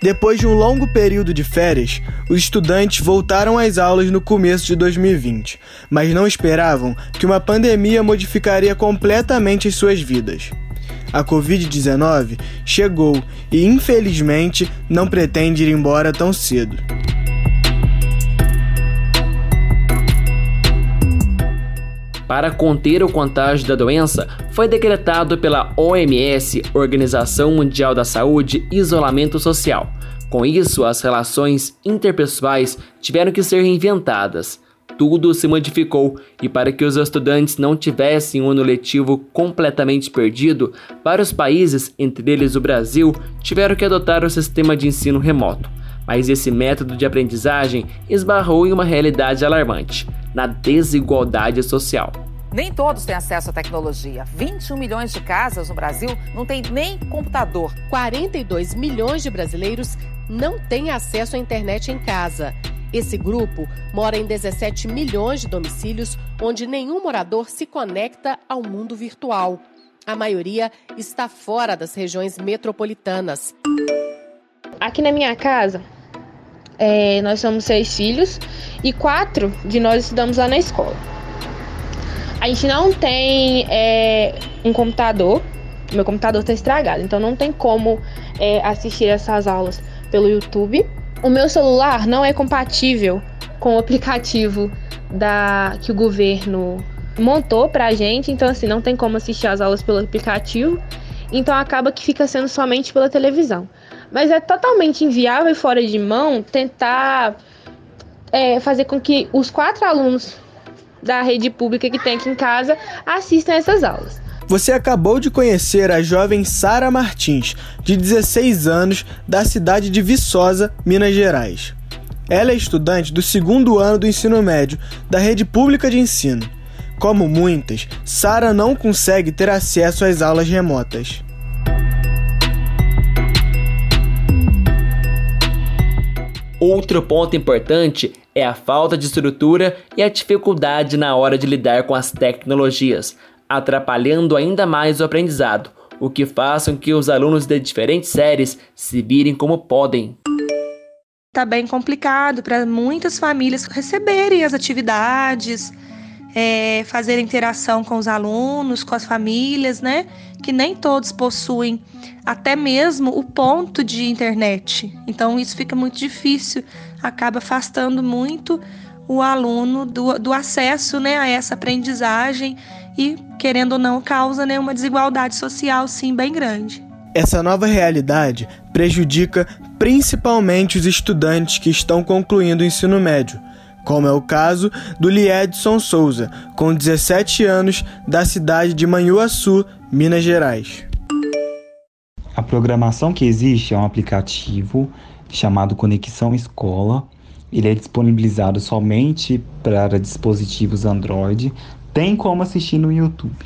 Depois de um longo período de férias, os estudantes voltaram às aulas no começo de 2020, mas não esperavam que uma pandemia modificaria completamente as suas vidas. A Covid-19 chegou e, infelizmente, não pretende ir embora tão cedo. Para conter o contágio da doença, foi decretado pela OMS, Organização Mundial da Saúde, isolamento social. Com isso, as relações interpessoais tiveram que ser reinventadas. Tudo se modificou e para que os estudantes não tivessem um ano letivo completamente perdido, vários países, entre eles o Brasil, tiveram que adotar o sistema de ensino remoto. Mas esse método de aprendizagem esbarrou em uma realidade alarmante na desigualdade social. Nem todos têm acesso à tecnologia. 21 milhões de casas no Brasil não têm nem computador. 42 milhões de brasileiros não têm acesso à internet em casa. Esse grupo mora em 17 milhões de domicílios onde nenhum morador se conecta ao mundo virtual. A maioria está fora das regiões metropolitanas. Aqui na minha casa, é, nós somos seis filhos e quatro de nós estudamos lá na escola. A gente não tem é, um computador, meu computador está estragado, então não tem como é, assistir essas aulas pelo YouTube. O meu celular não é compatível com o aplicativo da que o governo montou pra gente, então assim, não tem como assistir as aulas pelo aplicativo. Então acaba que fica sendo somente pela televisão. Mas é totalmente inviável e fora de mão tentar é, fazer com que os quatro alunos da rede pública que tem aqui em casa assistam essas aulas. Você acabou de conhecer a jovem Sara Martins, de 16 anos, da cidade de Viçosa, Minas Gerais. Ela é estudante do segundo ano do ensino médio da rede pública de ensino. Como muitas, Sara não consegue ter acesso às aulas remotas. Outro ponto importante é a falta de estrutura e a dificuldade na hora de lidar com as tecnologias, atrapalhando ainda mais o aprendizado, o que faz com que os alunos de diferentes séries se virem como podem. Tá bem complicado para muitas famílias receberem as atividades, é, fazer interação com os alunos, com as famílias, né? Que nem todos possuem até mesmo o ponto de internet. Então isso fica muito difícil, acaba afastando muito o aluno do, do acesso né, a essa aprendizagem e, querendo ou não, causa né, uma desigualdade social sim bem grande. Essa nova realidade prejudica principalmente os estudantes que estão concluindo o ensino médio, como é o caso do Liedson Souza, com 17 anos, da cidade de Manhuaçu, Minas Gerais. A programação que existe é um aplicativo chamado Conexão Escola. Ele é disponibilizado somente para dispositivos Android. Tem como assistir no YouTube.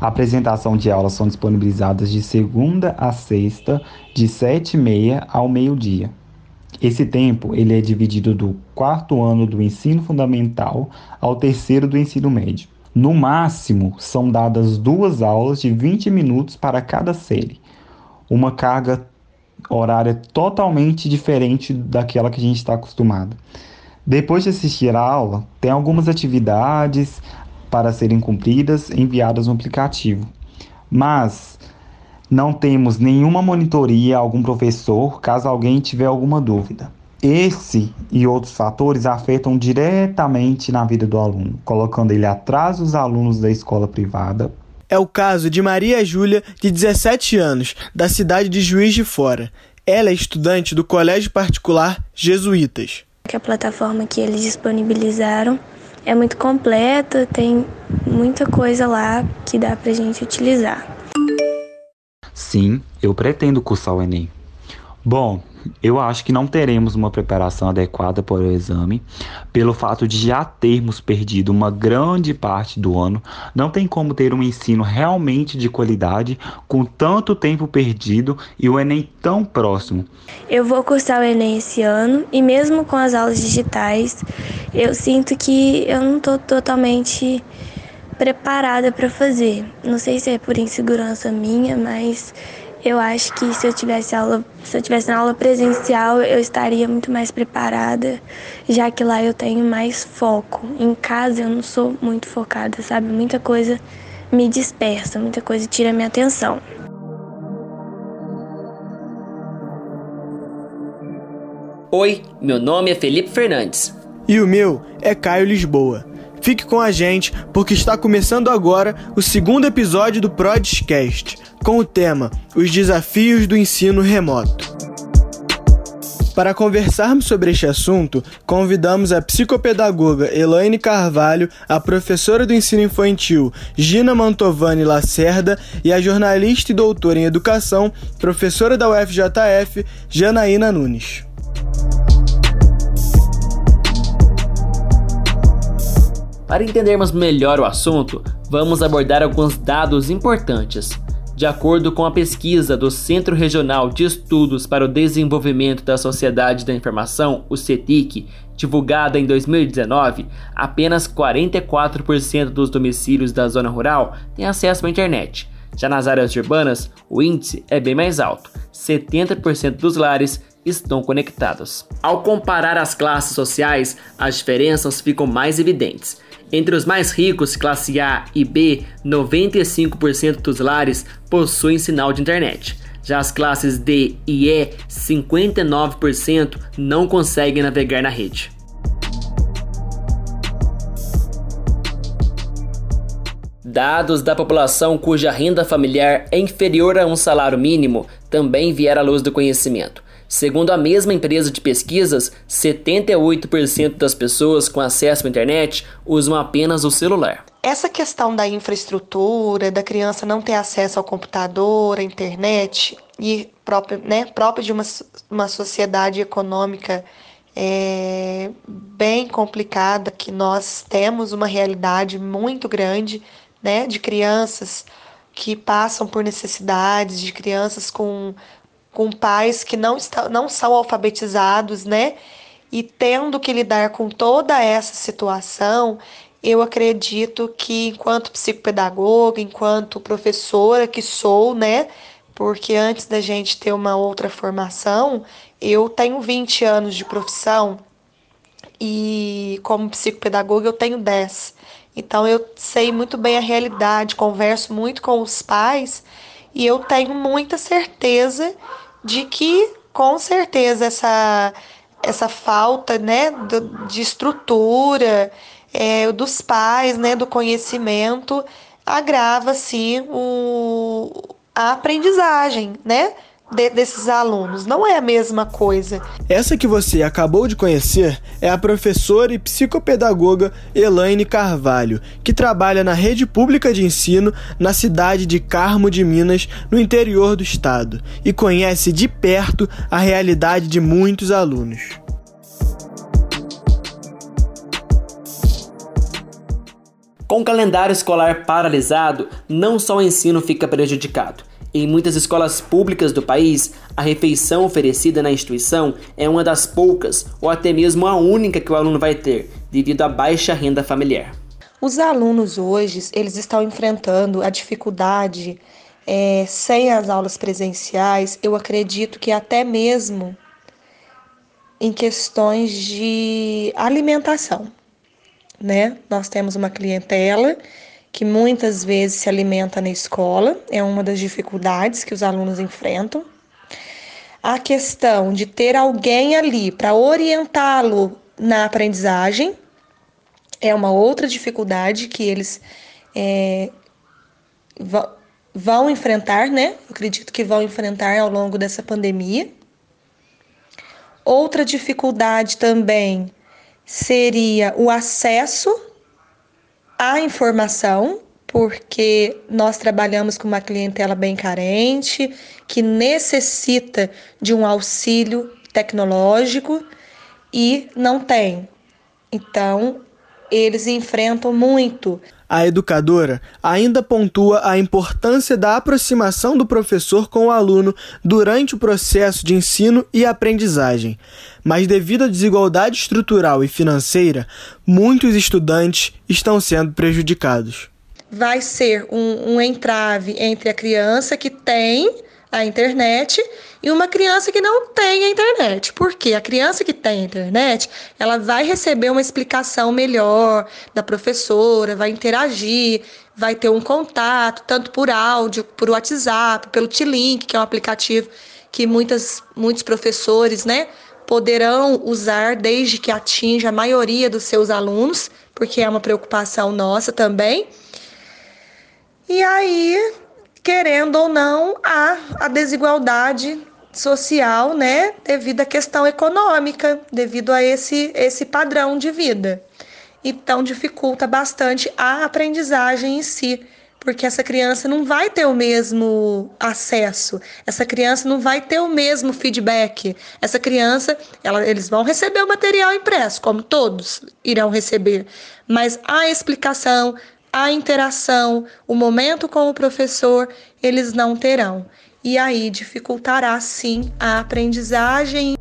A apresentação de aulas são disponibilizadas de segunda a sexta, de 7h30 ao meio-dia. Esse tempo ele é dividido do quarto ano do ensino fundamental ao terceiro do ensino médio. No máximo, são dadas duas aulas de 20 minutos para cada série. Uma carga horária totalmente diferente daquela que a gente está acostumado. Depois de assistir a aula, tem algumas atividades para serem cumpridas enviadas no aplicativo. Mas não temos nenhuma monitoria, algum professor, caso alguém tiver alguma dúvida. Esse e outros fatores afetam diretamente na vida do aluno, colocando ele atrás dos alunos da escola privada. É o caso de Maria Júlia, de 17 anos, da cidade de Juiz de Fora. Ela é estudante do Colégio Particular Jesuítas. A plataforma que eles disponibilizaram é muito completa, tem muita coisa lá que dá para gente utilizar. Sim, eu pretendo cursar o Enem. Bom, eu acho que não teremos uma preparação adequada para o exame, pelo fato de já termos perdido uma grande parte do ano. Não tem como ter um ensino realmente de qualidade com tanto tempo perdido e o Enem tão próximo. Eu vou cursar o Enem esse ano e, mesmo com as aulas digitais, eu sinto que eu não estou totalmente preparada para fazer. Não sei se é por insegurança minha, mas Eu acho que se eu tivesse aula, se eu tivesse na aula presencial, eu estaria muito mais preparada, já que lá eu tenho mais foco. Em casa eu não sou muito focada, sabe? Muita coisa me dispersa, muita coisa tira minha atenção. Oi, meu nome é Felipe Fernandes. E o meu é Caio Lisboa. Fique com a gente, porque está começando agora o segundo episódio do Prodcast, com o tema Os Desafios do Ensino Remoto. Para conversarmos sobre este assunto, convidamos a psicopedagoga Elaine Carvalho, a professora do ensino infantil Gina Mantovani Lacerda e a jornalista e doutora em educação, professora da UFJF, Janaína Nunes. Para entendermos melhor o assunto, vamos abordar alguns dados importantes. De acordo com a pesquisa do Centro Regional de Estudos para o Desenvolvimento da Sociedade da Informação, o CETIC, divulgada em 2019, apenas 44% dos domicílios da zona rural têm acesso à internet. Já nas áreas urbanas, o índice é bem mais alto: 70% dos lares estão conectados. Ao comparar as classes sociais, as diferenças ficam mais evidentes. Entre os mais ricos, classe A e B, 95% dos lares possuem sinal de internet. Já as classes D e E, 59% não conseguem navegar na rede. Dados da população cuja renda familiar é inferior a um salário mínimo também vieram à luz do conhecimento. Segundo a mesma empresa de pesquisas, 78% das pessoas com acesso à internet usam apenas o celular. Essa questão da infraestrutura, da criança não ter acesso ao computador, à internet, e próprio, né, próprio de uma, uma sociedade econômica é, bem complicada, que nós temos uma realidade muito grande né, de crianças que passam por necessidades, de crianças com com pais que não, está, não são alfabetizados, né? E tendo que lidar com toda essa situação, eu acredito que enquanto psicopedagoga, enquanto professora que sou, né? Porque antes da gente ter uma outra formação, eu tenho 20 anos de profissão e como psicopedagoga eu tenho 10. Então eu sei muito bem a realidade, converso muito com os pais e eu tenho muita certeza de que com certeza essa, essa falta né, de estrutura é, dos pais, né, do conhecimento, agrava sim o, a aprendizagem, né? De, desses alunos. Não é a mesma coisa. Essa que você acabou de conhecer é a professora e psicopedagoga Elaine Carvalho, que trabalha na rede pública de ensino na cidade de Carmo de Minas, no interior do estado, e conhece de perto a realidade de muitos alunos. Com o calendário escolar paralisado, não só o ensino fica prejudicado em muitas escolas públicas do país, a refeição oferecida na instituição é uma das poucas ou até mesmo a única que o aluno vai ter, devido à baixa renda familiar. Os alunos hoje, eles estão enfrentando a dificuldade é, sem as aulas presenciais, eu acredito que até mesmo em questões de alimentação, né? Nós temos uma clientela que muitas vezes se alimenta na escola, é uma das dificuldades que os alunos enfrentam. A questão de ter alguém ali para orientá-lo na aprendizagem é uma outra dificuldade que eles é, vão enfrentar, né? Eu acredito que vão enfrentar ao longo dessa pandemia. Outra dificuldade também seria o acesso a informação, porque nós trabalhamos com uma clientela bem carente, que necessita de um auxílio tecnológico e não tem. Então, eles enfrentam muito. A educadora ainda pontua a importância da aproximação do professor com o aluno durante o processo de ensino e aprendizagem. Mas, devido à desigualdade estrutural e financeira, muitos estudantes estão sendo prejudicados. Vai ser um, um entrave entre a criança que tem a internet e uma criança que não tem a internet. Porque a criança que tem a internet, ela vai receber uma explicação melhor da professora, vai interagir, vai ter um contato, tanto por áudio, por WhatsApp, pelo T-Link, que é um aplicativo que muitas, muitos professores, né, poderão usar desde que atinja a maioria dos seus alunos, porque é uma preocupação nossa também. E aí, querendo ou não, há a desigualdade social, né, devido à questão econômica, devido a esse, esse padrão de vida. Então, dificulta bastante a aprendizagem em si, porque essa criança não vai ter o mesmo acesso, essa criança não vai ter o mesmo feedback. Essa criança, ela, eles vão receber o material impresso, como todos irão receber, mas a explicação, a interação, o momento com o professor, eles não terão e aí dificultará sim a aprendizagem.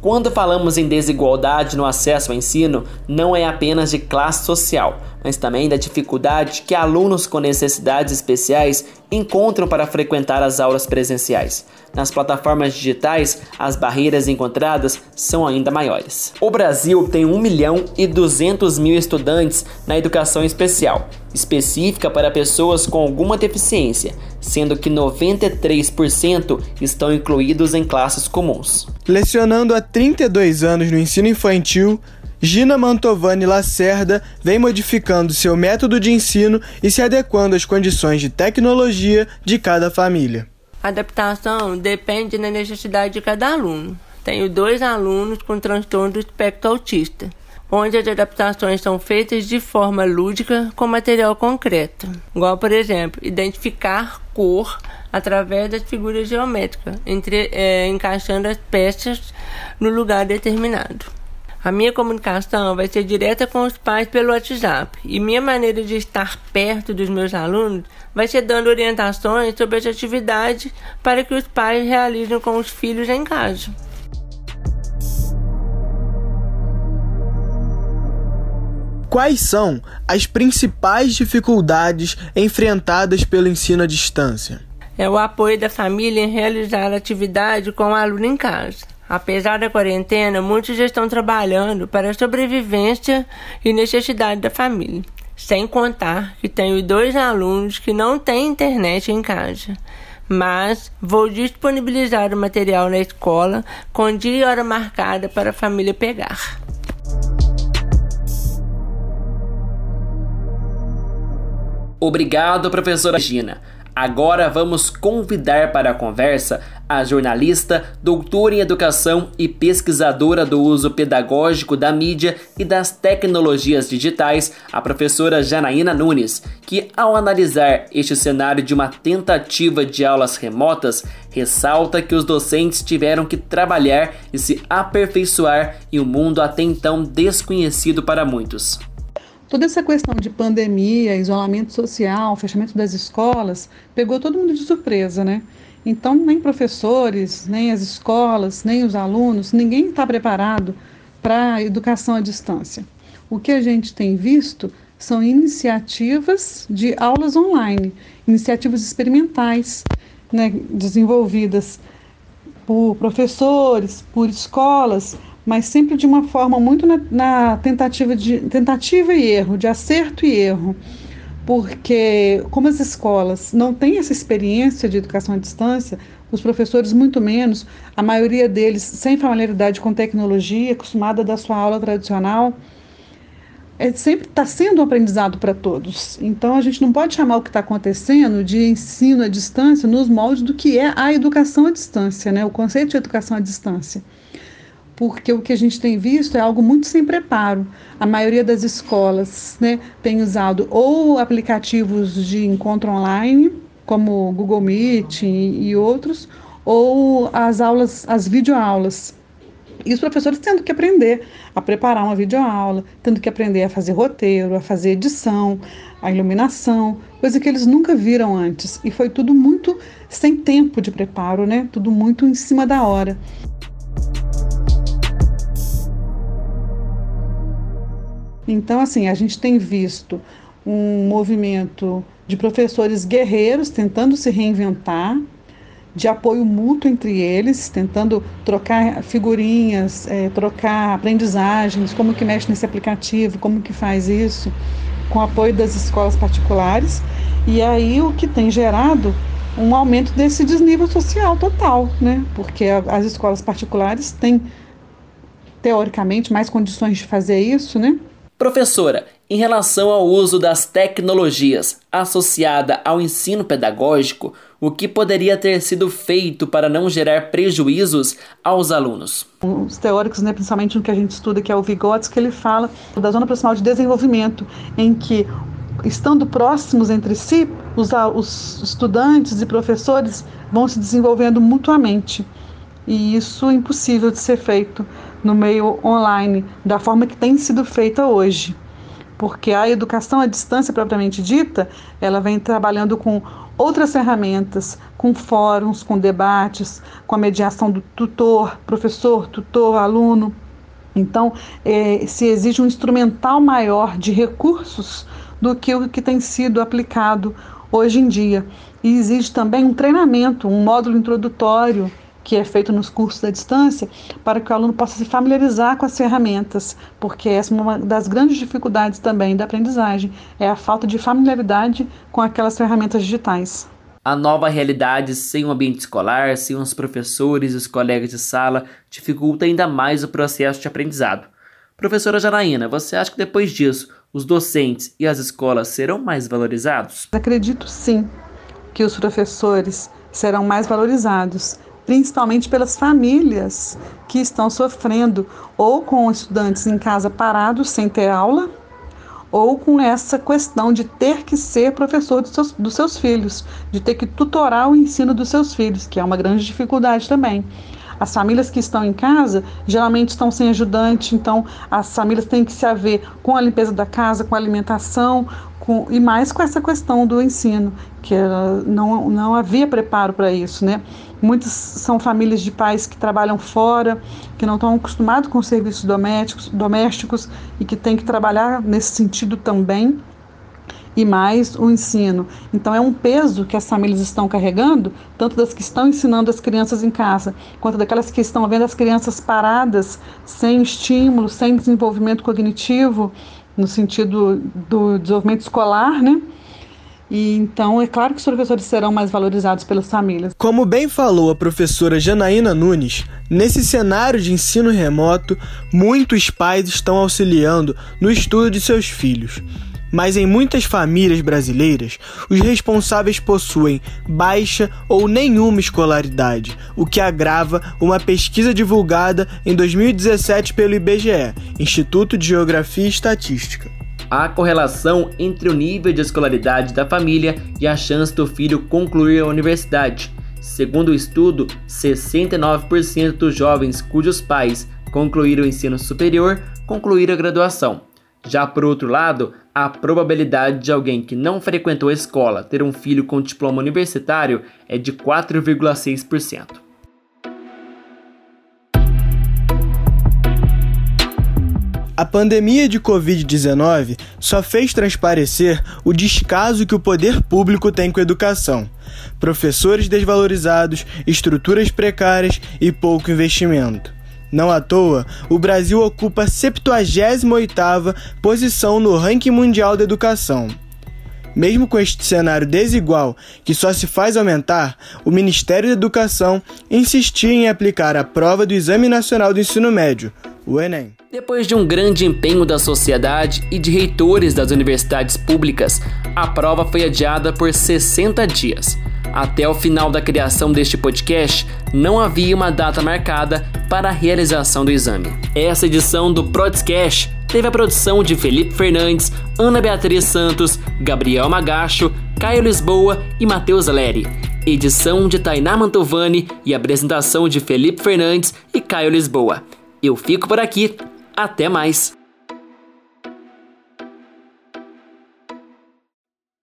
Quando falamos em desigualdade no acesso ao ensino, não é apenas de classe social, mas também da dificuldade que alunos com necessidades especiais encontram para frequentar as aulas presenciais. Nas plataformas digitais, as barreiras encontradas são ainda maiores. O Brasil tem 1 milhão e 200 mil estudantes na educação especial, específica para pessoas com alguma deficiência, sendo que 93% estão incluídos em classes comuns. Lecionando há 32 anos no ensino infantil, Gina Mantovani Lacerda vem modificando seu método de ensino e se adequando às condições de tecnologia de cada família. Adaptação depende da necessidade de cada aluno. Tenho dois alunos com transtorno do espectro autista, onde as adaptações são feitas de forma lúdica com material concreto, igual, por exemplo, identificar cor através das figuras geométricas, entre, é, encaixando as peças no lugar determinado. A minha comunicação vai ser direta com os pais pelo WhatsApp e minha maneira de estar perto dos meus alunos vai ser dando orientações sobre as atividades para que os pais realizem com os filhos em casa. Quais são as principais dificuldades enfrentadas pelo ensino à distância? É o apoio da família em realizar a atividade com o aluno em casa. Apesar da quarentena, muitos já estão trabalhando para a sobrevivência e necessidade da família. Sem contar que tenho dois alunos que não têm internet em casa. Mas vou disponibilizar o material na escola com dia e hora marcada para a família pegar. Obrigado, professora Gina. Agora vamos convidar para a conversa a jornalista, doutora em educação e pesquisadora do uso pedagógico da mídia e das tecnologias digitais, a professora Janaína Nunes, que, ao analisar este cenário de uma tentativa de aulas remotas, ressalta que os docentes tiveram que trabalhar e se aperfeiçoar em um mundo até então desconhecido para muitos. Toda essa questão de pandemia, isolamento social, fechamento das escolas, pegou todo mundo de surpresa, né? Então, nem professores, nem as escolas, nem os alunos, ninguém está preparado para a educação à distância. O que a gente tem visto são iniciativas de aulas online, iniciativas experimentais, né, desenvolvidas por professores, por escolas, mas sempre de uma forma muito na, na, tentativa de tentativa e erro, de acerto e erro, porque como as escolas não têm essa experiência de educação à distância, os professores muito menos, a maioria deles sem familiaridade com tecnologia, acostumada da sua aula tradicional, é, sempre está sendo um aprendizado para todos. Então a gente não pode chamar o que está acontecendo de ensino à distância nos moldes do que é a educação à distância, né? o conceito de educação à distância porque o que a gente tem visto é algo muito sem preparo. A maioria das escolas né, tem usado ou aplicativos de encontro online, como Google Meet e, e outros, ou as aulas, as videoaulas. E os professores tendo que aprender a preparar uma videoaula, tendo que aprender a fazer roteiro, a fazer edição, a iluminação, coisa que eles nunca viram antes. E foi tudo muito sem tempo de preparo, né? Tudo muito em cima da hora. Então, assim, a gente tem visto um movimento de professores guerreiros tentando se reinventar, de apoio mútuo entre eles, tentando trocar figurinhas, é, trocar aprendizagens, como que mexe nesse aplicativo, como que faz isso, com apoio das escolas particulares. E aí o que tem gerado um aumento desse desnível social total, né? Porque as escolas particulares têm teoricamente mais condições de fazer isso, né? Professora, em relação ao uso das tecnologias associada ao ensino pedagógico, o que poderia ter sido feito para não gerar prejuízos aos alunos? Os teóricos, né, principalmente no que a gente estuda, que é o Vygotsky, ele fala da zona proximal de desenvolvimento, em que estando próximos entre si, os, os estudantes e professores vão se desenvolvendo mutuamente. E isso é impossível de ser feito no meio online, da forma que tem sido feita hoje. Porque a educação à distância propriamente dita, ela vem trabalhando com outras ferramentas, com fóruns, com debates, com a mediação do tutor, professor, tutor, aluno. Então, é, se exige um instrumental maior de recursos do que o que tem sido aplicado hoje em dia. E exige também um treinamento, um módulo introdutório que é feito nos cursos da distância, para que o aluno possa se familiarizar com as ferramentas, porque essa é uma das grandes dificuldades também da aprendizagem, é a falta de familiaridade com aquelas ferramentas digitais. A nova realidade sem o ambiente escolar, sem os professores e os colegas de sala, dificulta ainda mais o processo de aprendizado. Professora Janaína, você acha que depois disso os docentes e as escolas serão mais valorizados? Acredito sim que os professores serão mais valorizados principalmente pelas famílias que estão sofrendo ou com estudantes em casa parados sem ter aula, ou com essa questão de ter que ser professor dos seus, dos seus filhos, de ter que tutorar o ensino dos seus filhos, que é uma grande dificuldade também. As famílias que estão em casa geralmente estão sem ajudante, então as famílias têm que se haver com a limpeza da casa, com a alimentação, com, e mais com essa questão do ensino, que não, não havia preparo para isso, né? Muitas são famílias de pais que trabalham fora, que não estão acostumados com serviços domésticos, domésticos e que têm que trabalhar nesse sentido também e mais o ensino. Então é um peso que as famílias estão carregando, tanto das que estão ensinando as crianças em casa, quanto daquelas que estão vendo as crianças paradas, sem estímulo, sem desenvolvimento cognitivo, no sentido do desenvolvimento escolar, né? E então é claro que os professores serão mais valorizados pelas famílias. Como bem falou a professora Janaína Nunes, nesse cenário de ensino remoto, muitos pais estão auxiliando no estudo de seus filhos. Mas em muitas famílias brasileiras, os responsáveis possuem baixa ou nenhuma escolaridade, o que agrava uma pesquisa divulgada em 2017 pelo IBGE, Instituto de Geografia e Estatística há correlação entre o nível de escolaridade da família e a chance do filho concluir a universidade. Segundo o estudo, 69% dos jovens cujos pais concluíram o ensino superior concluíram a graduação. Já por outro lado, a probabilidade de alguém que não frequentou a escola ter um filho com diploma universitário é de 4,6%. A pandemia de Covid-19 só fez transparecer o descaso que o poder público tem com a educação. Professores desvalorizados, estruturas precárias e pouco investimento. Não à toa, o Brasil ocupa a 78ª posição no ranking mundial da educação. Mesmo com este cenário desigual, que só se faz aumentar, o Ministério da Educação insistia em aplicar a prova do Exame Nacional do Ensino Médio, o Enem. Depois de um grande empenho da sociedade e de reitores das universidades públicas, a prova foi adiada por 60 dias. Até o final da criação deste podcast, não havia uma data marcada para a realização do exame. Essa edição do Podcast teve a produção de Felipe Fernandes, Ana Beatriz Santos, Gabriel Magacho, Caio Lisboa e Matheus Leri. Edição de Tainá Mantovani e apresentação de Felipe Fernandes e Caio Lisboa. Eu fico por aqui. Até mais!